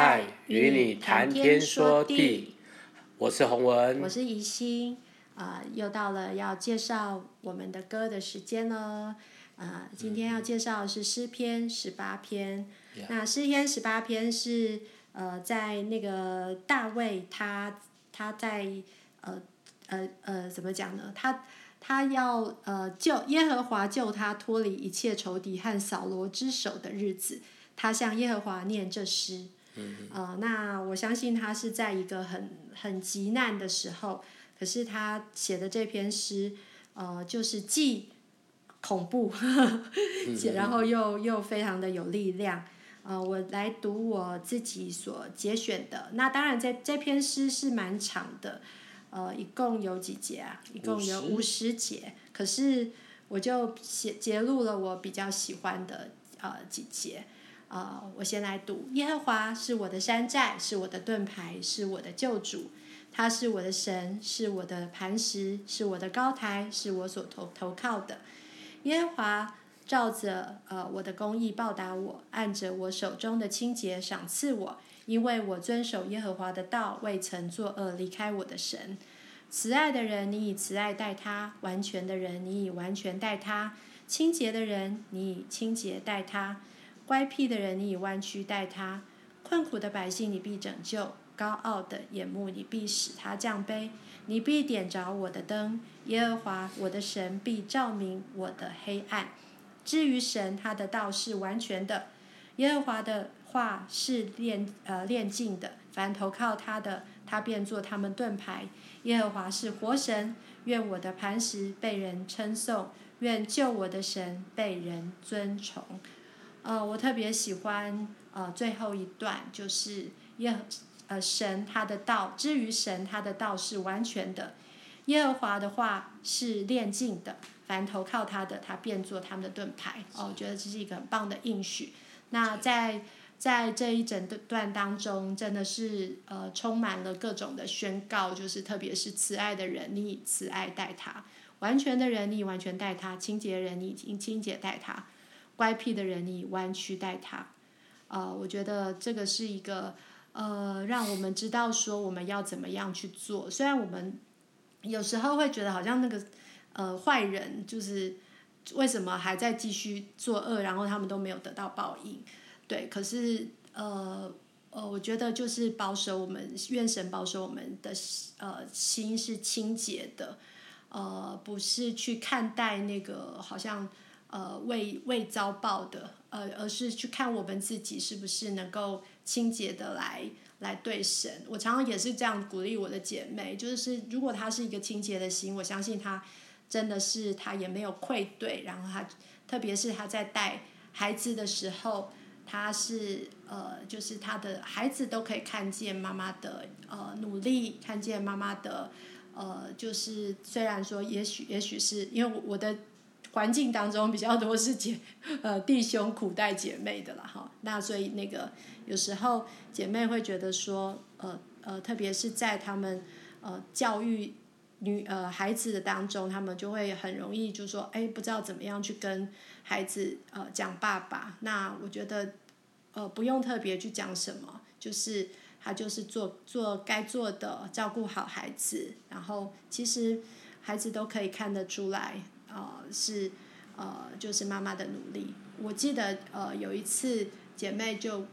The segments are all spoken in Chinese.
嗨，与你谈天说地，我是洪文，我是怡心，啊、呃，又到了要介绍我们的歌的时间了，啊、呃，今天要介绍的是诗篇十八篇，嗯、那诗篇十八篇是呃，在那个大卫他他在呃呃呃怎么讲呢？他他要呃救耶和华救他脱离一切仇敌和扫罗之手的日子，他向耶和华念这诗。嗯、呃，那我相信他是在一个很很急难的时候，可是他写的这篇诗，呃，就是既恐怖，然后又又非常的有力量。呃，我来读我自己所节选的。那当然，这这篇诗是蛮长的，呃，一共有几节啊？一共有五十节。可是我就写节录了我比较喜欢的呃几节。啊、呃，我先来读：耶和华是我的山寨，是我的盾牌，是我的救主。他是我的神，是我的磐石，是我的高台，是我所投投靠的。耶和华照着呃我的公义报答我，按着我手中的清洁赏赐我，因为我遵守耶和华的道，未曾作恶，离开我的神。慈爱的人，你以慈爱待他；完全的人，你以完全待他；清洁的人，你以清洁待他。乖僻的人，你以弯曲待他；困苦的百姓，你必拯救；高傲的眼目，你必使他降卑。你必点着我的灯，耶和华我的神必照明我的黑暗。至于神，他的道是完全的，耶和华的话是炼呃炼净的。凡投靠他的，他便做他们盾牌。耶和华是活神，愿我的磐石被人称颂，愿救我的神被人尊崇。呃，我特别喜欢呃最后一段，就是耶和呃神他的道，至于神他的道是完全的，耶和华的话是炼净的，凡投靠他的，他便做他们的盾牌。哦，我觉得这是一个很棒的应许。那在在这一整段当中，真的是呃充满了各种的宣告，就是特别是慈爱的人，你以慈爱待他；完全的人，你以完全待他；清洁的人，你以清洁待他。乖僻的人，你弯曲待他，啊、呃，我觉得这个是一个，呃，让我们知道说我们要怎么样去做。虽然我们有时候会觉得好像那个，呃，坏人就是为什么还在继续作恶，然后他们都没有得到报应，对。可是，呃，呃，我觉得就是保守我们，愿神保守我们的，呃，心是清洁的，呃，不是去看待那个好像。呃，未未遭报的，呃，而是去看我们自己是不是能够清洁的来来对神。我常常也是这样鼓励我的姐妹，就是如果她是一个清洁的心，我相信她真的是她也没有愧对，然后她特别是她在带孩子的时候，她是呃，就是她的孩子都可以看见妈妈的呃努力，看见妈妈的呃，就是虽然说也许也许是因为我的。环境当中比较多是姐，呃，弟兄苦待姐妹的了哈。那所以那个有时候姐妹会觉得说，呃呃，特别是在他们呃教育女呃孩子的当中，他们就会很容易就说，哎，不知道怎么样去跟孩子呃讲爸爸。那我觉得呃不用特别去讲什么，就是他就是做做该做的，照顾好孩子，然后其实孩子都可以看得出来。呃，是，呃，就是妈妈的努力。我记得，呃，有一次姐妹就，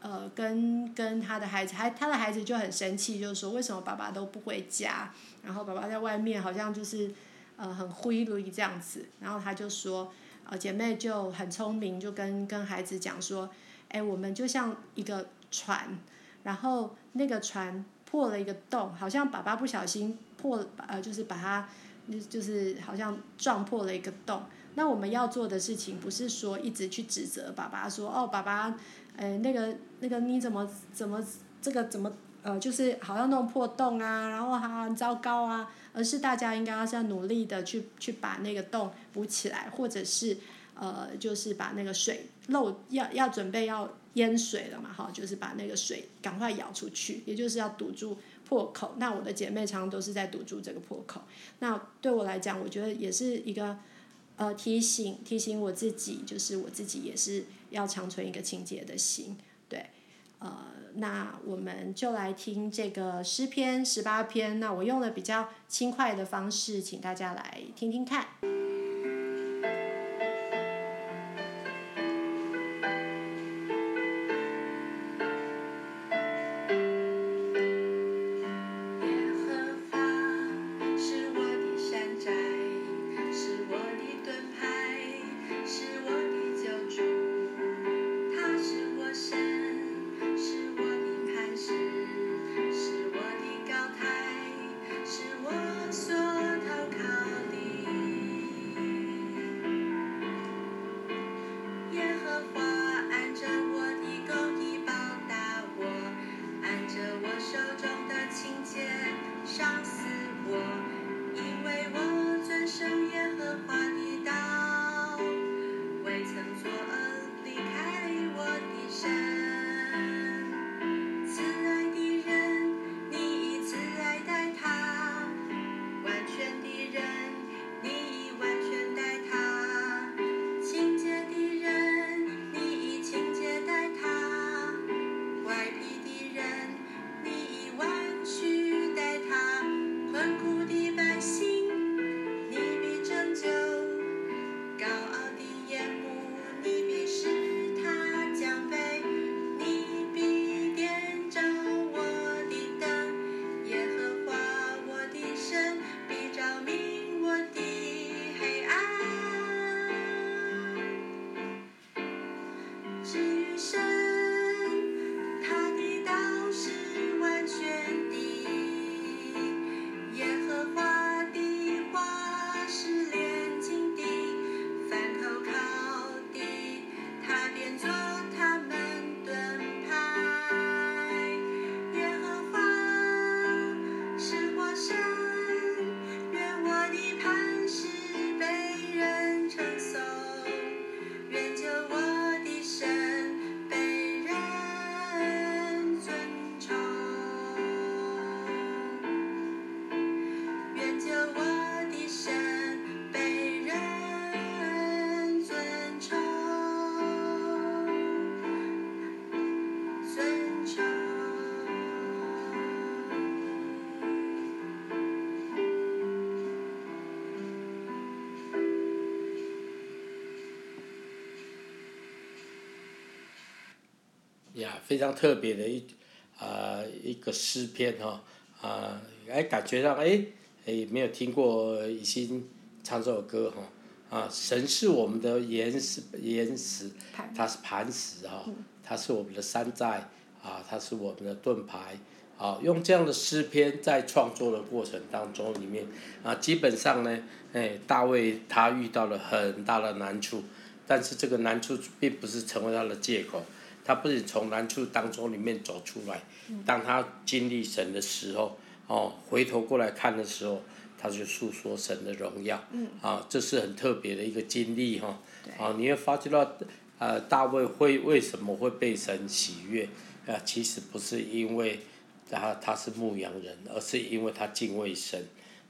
呃，跟跟她的孩子，还她的孩子就很生气，就是说为什么爸爸都不回家，然后爸爸在外面好像就是，呃，很挥霍这样子。然后她就说，呃，姐妹就很聪明，就跟跟孩子讲说，哎，我们就像一个船，然后那个船破了一个洞，好像爸爸不小心破，呃，就是把它。就是好像撞破了一个洞，那我们要做的事情不是说一直去指责爸爸说哦，爸爸，呃，那个那个你怎么怎么这个怎么呃就是好像弄破洞啊，然后还很糟糕啊，而是大家应该要是要努力的去去把那个洞补起来，或者是呃就是把那个水漏要要准备要淹水了嘛哈，就是把那个水赶快舀出去，也就是要堵住。破口，那我的姐妹常常都是在堵住这个破口。那对我来讲，我觉得也是一个呃提醒，提醒我自己，就是我自己也是要长存一个清洁的心。对，呃，那我们就来听这个诗篇十八篇。那我用了比较轻快的方式，请大家来听听看。呀，非常特别的一啊、呃、一个诗篇哈啊，哎感觉上哎哎没有听过已经唱这首歌哈啊，神是我们的岩石岩石，它是磐石哈，它是我们的山寨啊，它是我们的盾牌啊，用这样的诗篇在创作的过程当中里面啊，基本上呢，哎大卫他遇到了很大的难处，但是这个难处并不是成为他的借口。他不是从难处当中里面走出来，当他经历神的时候，哦，回头过来看的时候，他就诉说神的荣耀，啊，这是很特别的一个经历哈，啊，你会发觉到，呃，大卫会为什么会被神喜悦？啊，其实不是因为他他是牧羊人，而是因为他敬畏神，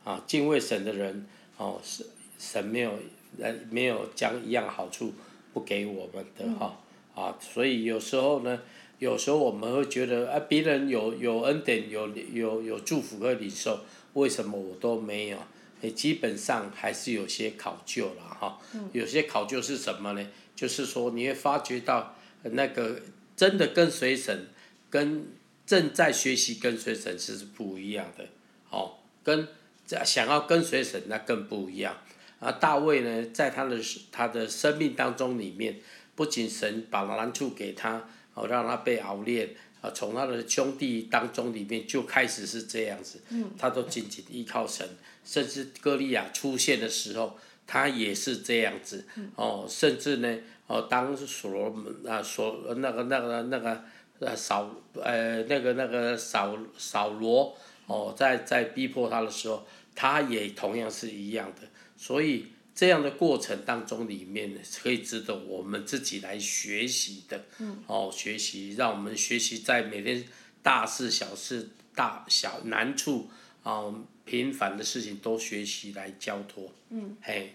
啊，敬畏神的人，哦，是神没有呃没有将一样好处不给我们的哈。啊，所以有时候呢，有时候我们会觉得，啊，别人有有恩典，有有有祝福和领受，为什么我都没有？诶，基本上还是有些考究了哈。有些考究是什么呢？就是说你会发觉到，那个真的跟随神，跟正在学习跟随神是不一样的。哦，跟想要跟随神那更不一样。啊，大卫呢，在他的他的生命当中里面。不仅神把难处给他，哦，让他被熬炼，啊，从他的兄弟当中里面就开始是这样子，他都紧紧依靠神，甚至歌利亚出现的时候，他也是这样子，哦，甚至呢，哦，当所罗门啊，所那个那个那个呃扫呃那个那个扫扫罗，哦，在在逼迫他的时候，他也同样是一样的，所以。这样的过程当中，里面可以值得我们自己来学习的，哦，学习，让我们学习在每天大事小事、大小难处啊、平凡的事情都学习来交托。嗯，嘿，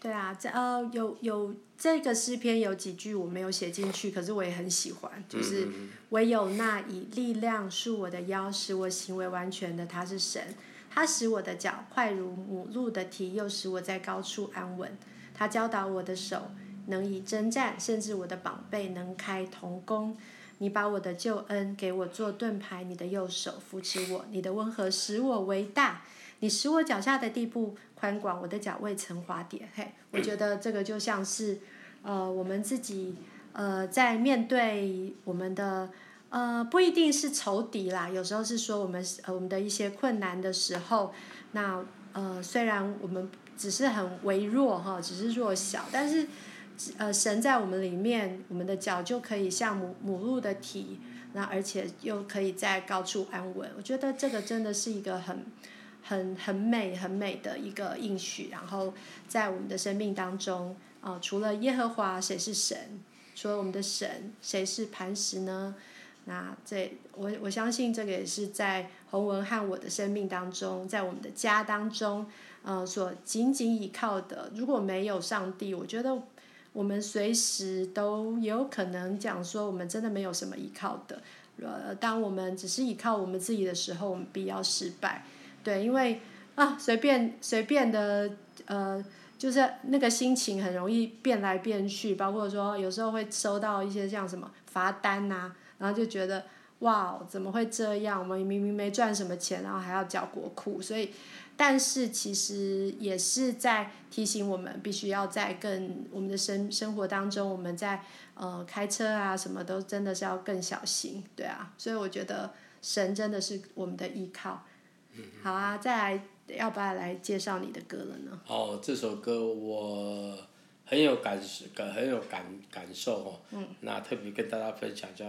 对啊，这呃有有这个诗篇有几句我没有写进去，可是我也很喜欢，就是唯有那以力量束我的腰，使我行为完全的，他是神，他使我的脚快如母鹿的蹄，又使我在高处安稳。他教导我的手能以征战，甚至我的膀臂能开铜弓。你把我的救恩给我做盾牌，你的右手扶持我，你的温和使我为大。你使我脚下的地步宽广，我的脚未曾滑跌。嘿，我觉得这个就像是，呃，我们自己呃在面对我们的呃不一定是仇敌啦，有时候是说我们呃我们的一些困难的时候，那呃虽然我们只是很微弱哈，只是弱小，但是呃神在我们里面，我们的脚就可以像母母鹿的蹄，那而且又可以在高处安稳。我觉得这个真的是一个很。很很美很美的一个应许，然后在我们的生命当中，啊、呃，除了耶和华，谁是神？除了我们的神，谁是磐石呢？那这我我相信这个也是在洪文和我的生命当中，在我们的家当中，呃，所紧紧依靠的。如果没有上帝，我觉得我们随时都有可能讲说，我们真的没有什么依靠的。呃，当我们只是依靠我们自己的时候，我们必要失败。对，因为啊，随便随便的，呃，就是那个心情很容易变来变去，包括说有时候会收到一些像什么罚单呐、啊，然后就觉得哇，怎么会这样？我们明明没赚什么钱，然后还要缴国库，所以，但是其实也是在提醒我们，必须要在更我们的生生活当中，我们在呃开车啊什么都真的是要更小心，对啊，所以我觉得神真的是我们的依靠。好啊，再来，要不要来介绍你的歌了呢？哦，这首歌我很有感感很有感感受哦。嗯。那特别跟大家分享叫，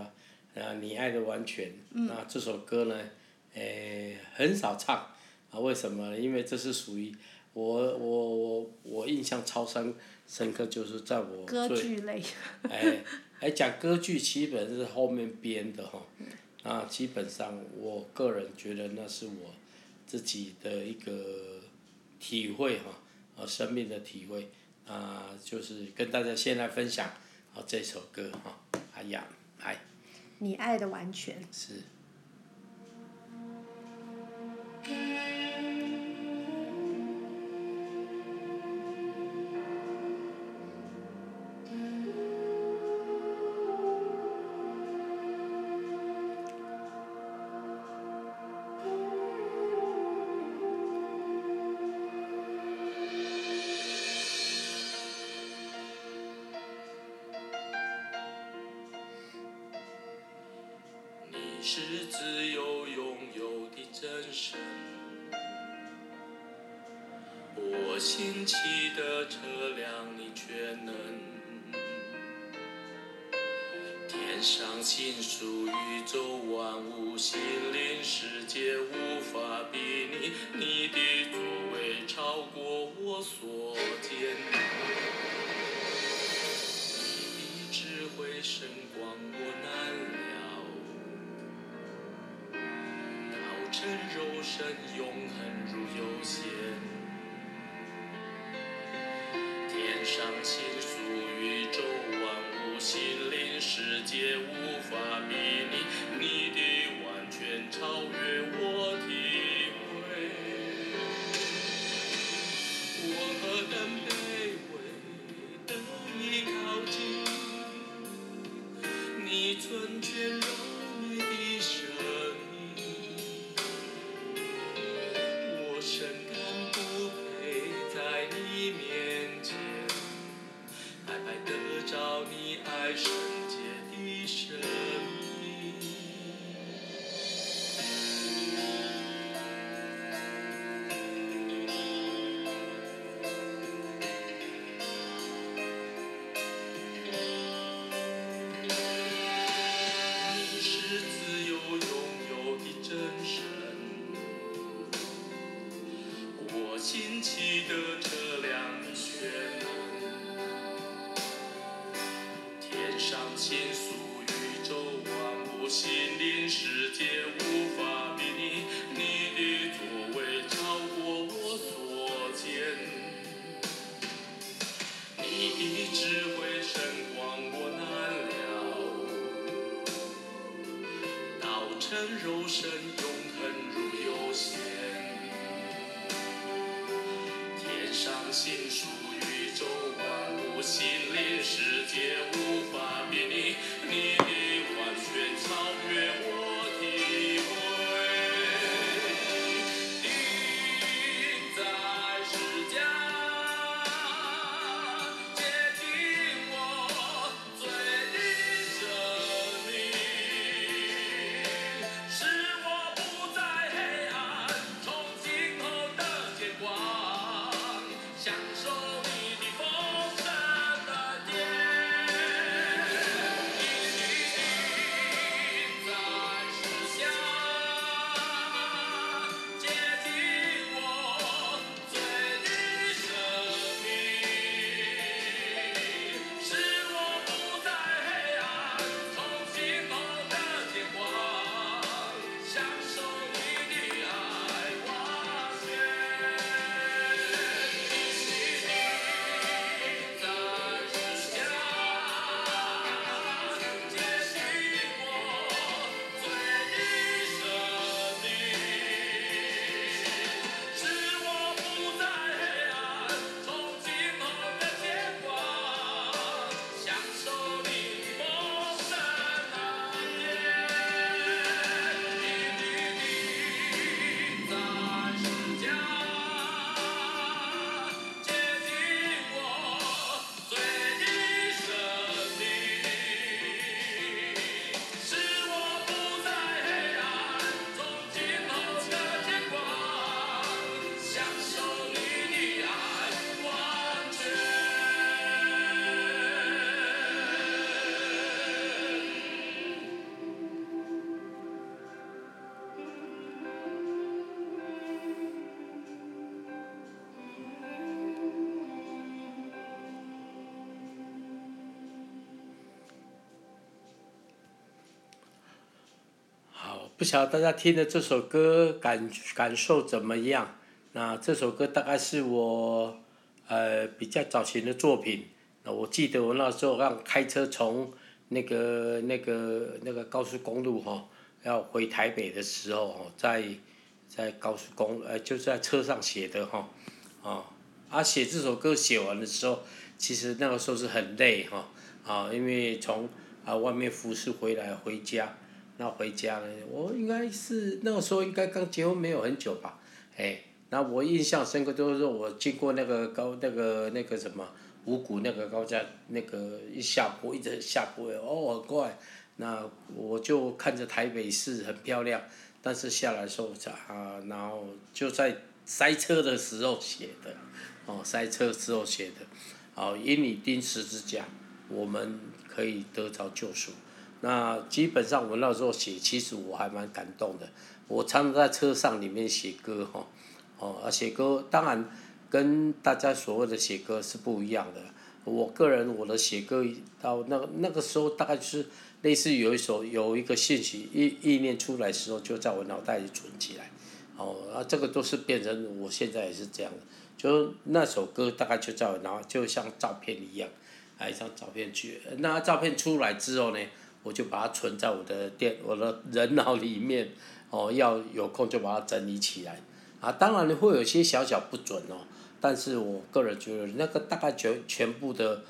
啊，你爱的完全。嗯。那这首歌呢，诶，很少唱，啊，为什么呢？因为这是属于我我我我印象超深深刻，就是在我歌剧类。哎哎，讲歌剧基本是后面编的哈。嗯。啊，基本上我个人觉得那是我。自己的一个体会哈，啊，生命的体会啊，就是跟大家先来分享啊这首歌哈，哎呀，爱。你爱的完全。是。我兴起的车辆你却能，天上星宿宇宙万物心灵世界无法比拟，你的作为超过我所见，你的智慧深广我难料。肉身永恒如有限，上心属宇宙万物心灵世界无法比拟，你的完全超越晓得大家听的这首歌感感受怎么样？那这首歌大概是我呃比较早前的作品。那我记得我那时候刚开车从那个那个那个高速公路哈、哦，要回台北的时候哦，在在高速公呃就在车上写的哈，啊、哦，啊写这首歌写完的时候，其实那个时候是很累哈，啊，因为从啊外面服侍回来回家。那回家呢？我应该是那个时候应该刚结婚没有很久吧，哎，那我印象深刻就是说我经过那个高那个那个什么五股那个高架，那个一下坡一直下坡哦很快，那我就看着台北市很漂亮，但是下来的时候啊，然后就在塞车的时候写的，哦塞车时候写的，哦因你钉十字架，我们可以得着救赎。那基本上我那时候写，其实我还蛮感动的。我常常在车上里面写歌哈，哦，写歌当然跟大家所谓的写歌是不一样的。我个人我的写歌到那个那个时候，大概就是类似有一首有一个信息意意念出来时候，就在我脑袋里存起来。哦，啊这个都是变成我现在也是这样，就那首歌大概就在我脑，就像照片一样，啊一张照片去，那照片出来之后呢？我就把它存在我的电，我的人脑里面，哦，要有空就把它整理起来，啊，当然会有些小小不准哦，但是我个人觉得那个大概全全部的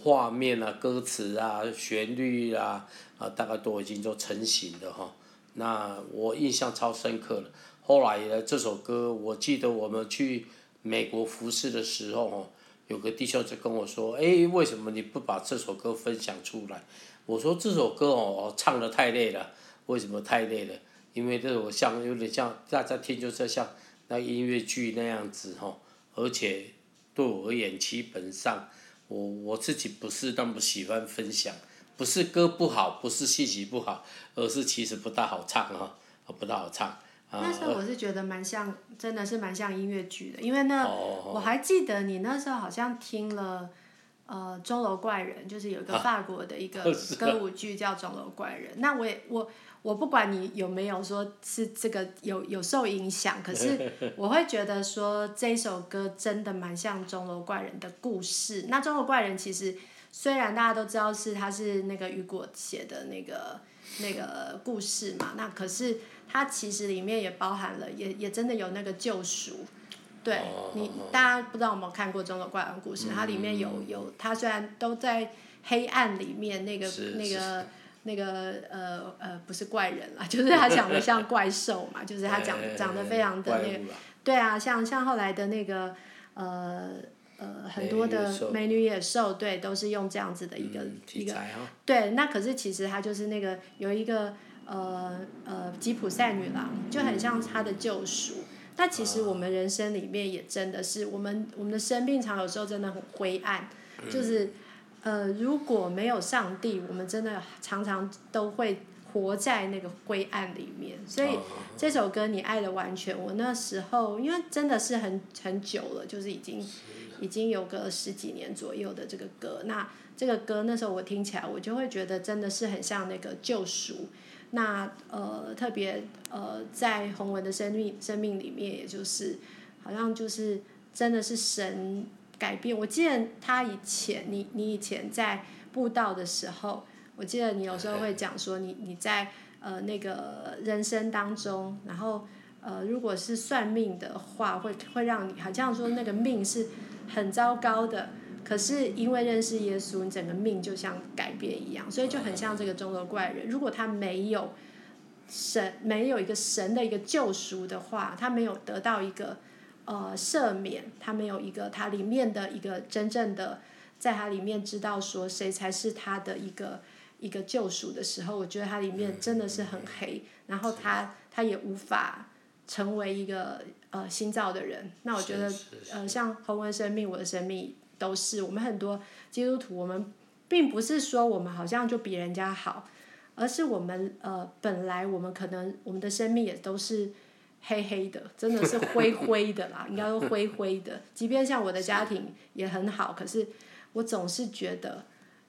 画面啊、歌词啊、旋律啊，啊，大概都已经都成型的哈。那我印象超深刻的。后来呢，这首歌我记得我们去美国服侍的时候哦，有个弟兄就跟我说，哎，为什么你不把这首歌分享出来？我说这首歌哦，唱的太累了。为什么太累了？因为这首像有点像大家听，就是像那音乐剧那样子哈。而且对我而言，基本上我我自己不是那么喜欢分享。不是歌不好，不是信息不好，而是其实不大好唱哈，不大好唱。那时候我是觉得蛮像，真的是蛮像音乐剧的，因为那我还记得你那时候好像听了。呃，钟楼怪人就是有一个法国的一个 歌舞剧叫《钟楼怪人》，那我也我我不管你有没有说是这个有有受影响，可是 我会觉得说这首歌真的蛮像钟楼怪人的故事。那钟楼怪人其实虽然大家都知道是他是那个雨果写的那个那个故事嘛。那可是它其实里面也包含了，也也真的有那个救赎。对你，大家不知道有没有看过《中国怪人故事》？它里面有有，它虽然都在黑暗里面，那个那个那个呃呃，不是怪人啦，就是他长得像怪兽嘛，就是他长长得非常的那个，对啊，像像后来的那个呃呃很多的美女野兽，对，都是用这样子的一个一个，对，那可是其实它就是那个有一个呃呃吉普赛女郎，就很像他的救赎。但其实我们人生里面也真的是，我们我们的生命常有时候真的很灰暗，就是，呃，如果没有上帝，我们真的常常都会活在那个灰暗里面。所以这首歌《你爱的完全》，我那时候因为真的是很很久了，就是已经已经有个十几年左右的这个歌。那这个歌那时候我听起来，我就会觉得真的是很像那个救赎。那呃，特别呃，在洪文的生命生命里面，也就是好像就是真的是神改变。我记得他以前，你你以前在布道的时候，我记得你有时候会讲说你，你你在呃那个人生当中，然后呃，如果是算命的话，会会让你好像说那个命是很糟糕的。可是因为认识耶稣，你整个命就像改变一样，所以就很像这个中国怪人。如果他没有神，没有一个神的一个救赎的话，他没有得到一个呃赦免，他没有一个他里面的一个真正的在他里面知道说谁才是他的一个一个救赎的时候，我觉得他里面真的是很黑，然后他他也无法成为一个呃新造的人。那我觉得呃像洪文生命，我的生命。都是我们很多基督徒，我们并不是说我们好像就比人家好，而是我们呃本来我们可能我们的生命也都是黑黑的，真的是灰灰的啦，应该说灰灰的。即便像我的家庭也很好，可是我总是觉得，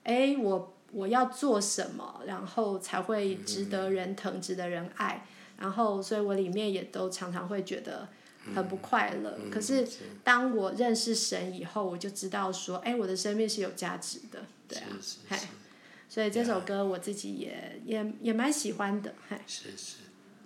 哎，我我要做什么，然后才会值得人疼，值得人爱，然后所以我里面也都常常会觉得。很不快乐，嗯、可是当我认识神以后，我就知道说，哎，我的生命是有价值的，对啊，嘿，所以这首歌我自己也也也蛮喜欢的，嘿。是是，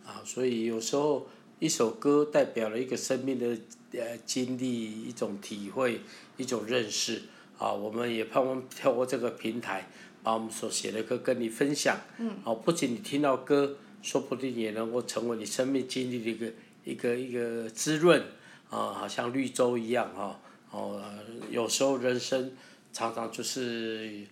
啊，所以有时候一首歌代表了一个生命的呃经历，一种体会，一种认识，啊，我们也盼望透过这个平台，把我们所写的歌跟你分享，嗯，啊，不仅你听到歌，说不定也能够成为你生命经历的一个。一个一个滋润啊，好像绿洲一样哈，哦，有时候人生常常就是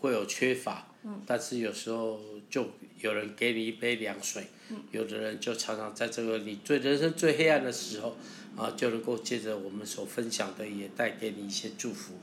会有缺乏，但是有时候就有人给你一杯凉水，有的人就常常在这个你最人生最黑暗的时候啊，就能够借着我们所分享的，也带给你一些祝福，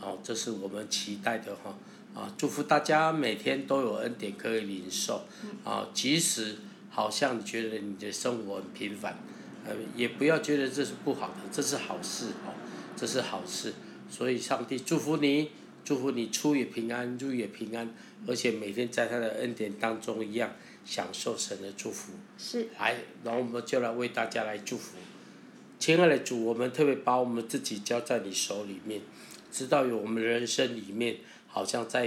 啊，这是我们期待的哈，啊，祝福大家每天都有恩典可以领受，啊，即使。好像你觉得你的生活很平凡，呃，也不要觉得这是不好的，这是好事哦，这是好事。所以上帝祝福你，祝福你出也平安，入也平安，而且每天在他的恩典当中一样享受神的祝福。是。来，然后我们就来为大家来祝福。亲爱的主，我们特别把我们自己交在你手里面，知道有我们人生里面。好像在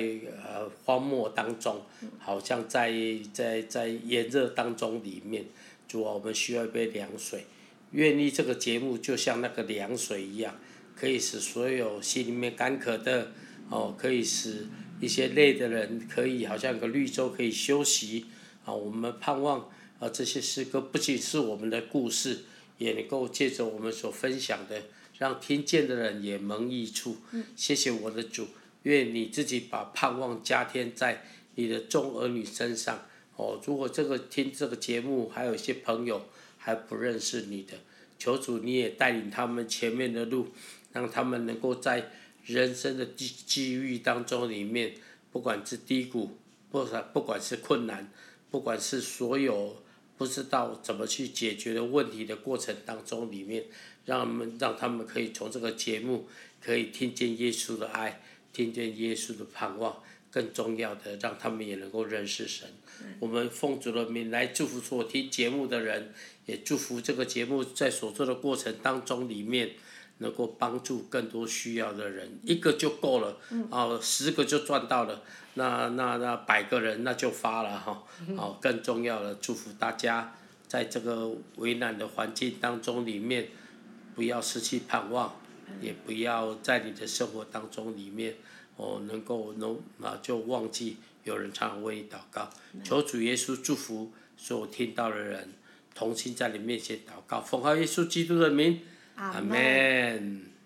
呃荒漠当中，好像在在在炎热当中里面，主啊，我们需要一杯凉水。愿意这个节目就像那个凉水一样，可以使所有心里面干渴的哦，可以使一些累的人可以好像一个绿洲可以休息啊。我们盼望啊，这些诗歌不仅是我们的故事，也能够借着我们所分享的，让听见的人也蒙益处。谢谢我的主。愿你自己把盼望加添在你的众儿女身上哦。如果这个听这个节目还有一些朋友还不认识你的，求主你也带领他们前面的路，让他们能够在人生的机机遇当中里面，不管是低谷，不管不管是困难，不管是所有不知道怎么去解决的问题的过程当中里面，让他们让他们可以从这个节目可以听见耶稣的爱。听见耶稣的盼望，更重要的，让他们也能够认识神。我们奉主的名来祝福所听节目的人，也祝福这个节目在所做的过程当中里面，能够帮助更多需要的人，一个就够了，哦，十个就赚到了，那那那百个人那就发了哈，哦，更重要的祝福大家在这个危难的环境当中里面，不要失去盼望，也不要在你的生活当中里面哦能够能啊就忘记有人常常为你祷告，求主耶稣祝福所有听到的人，同心在你面前祷告，奉靠耶稣基督的名。阿门。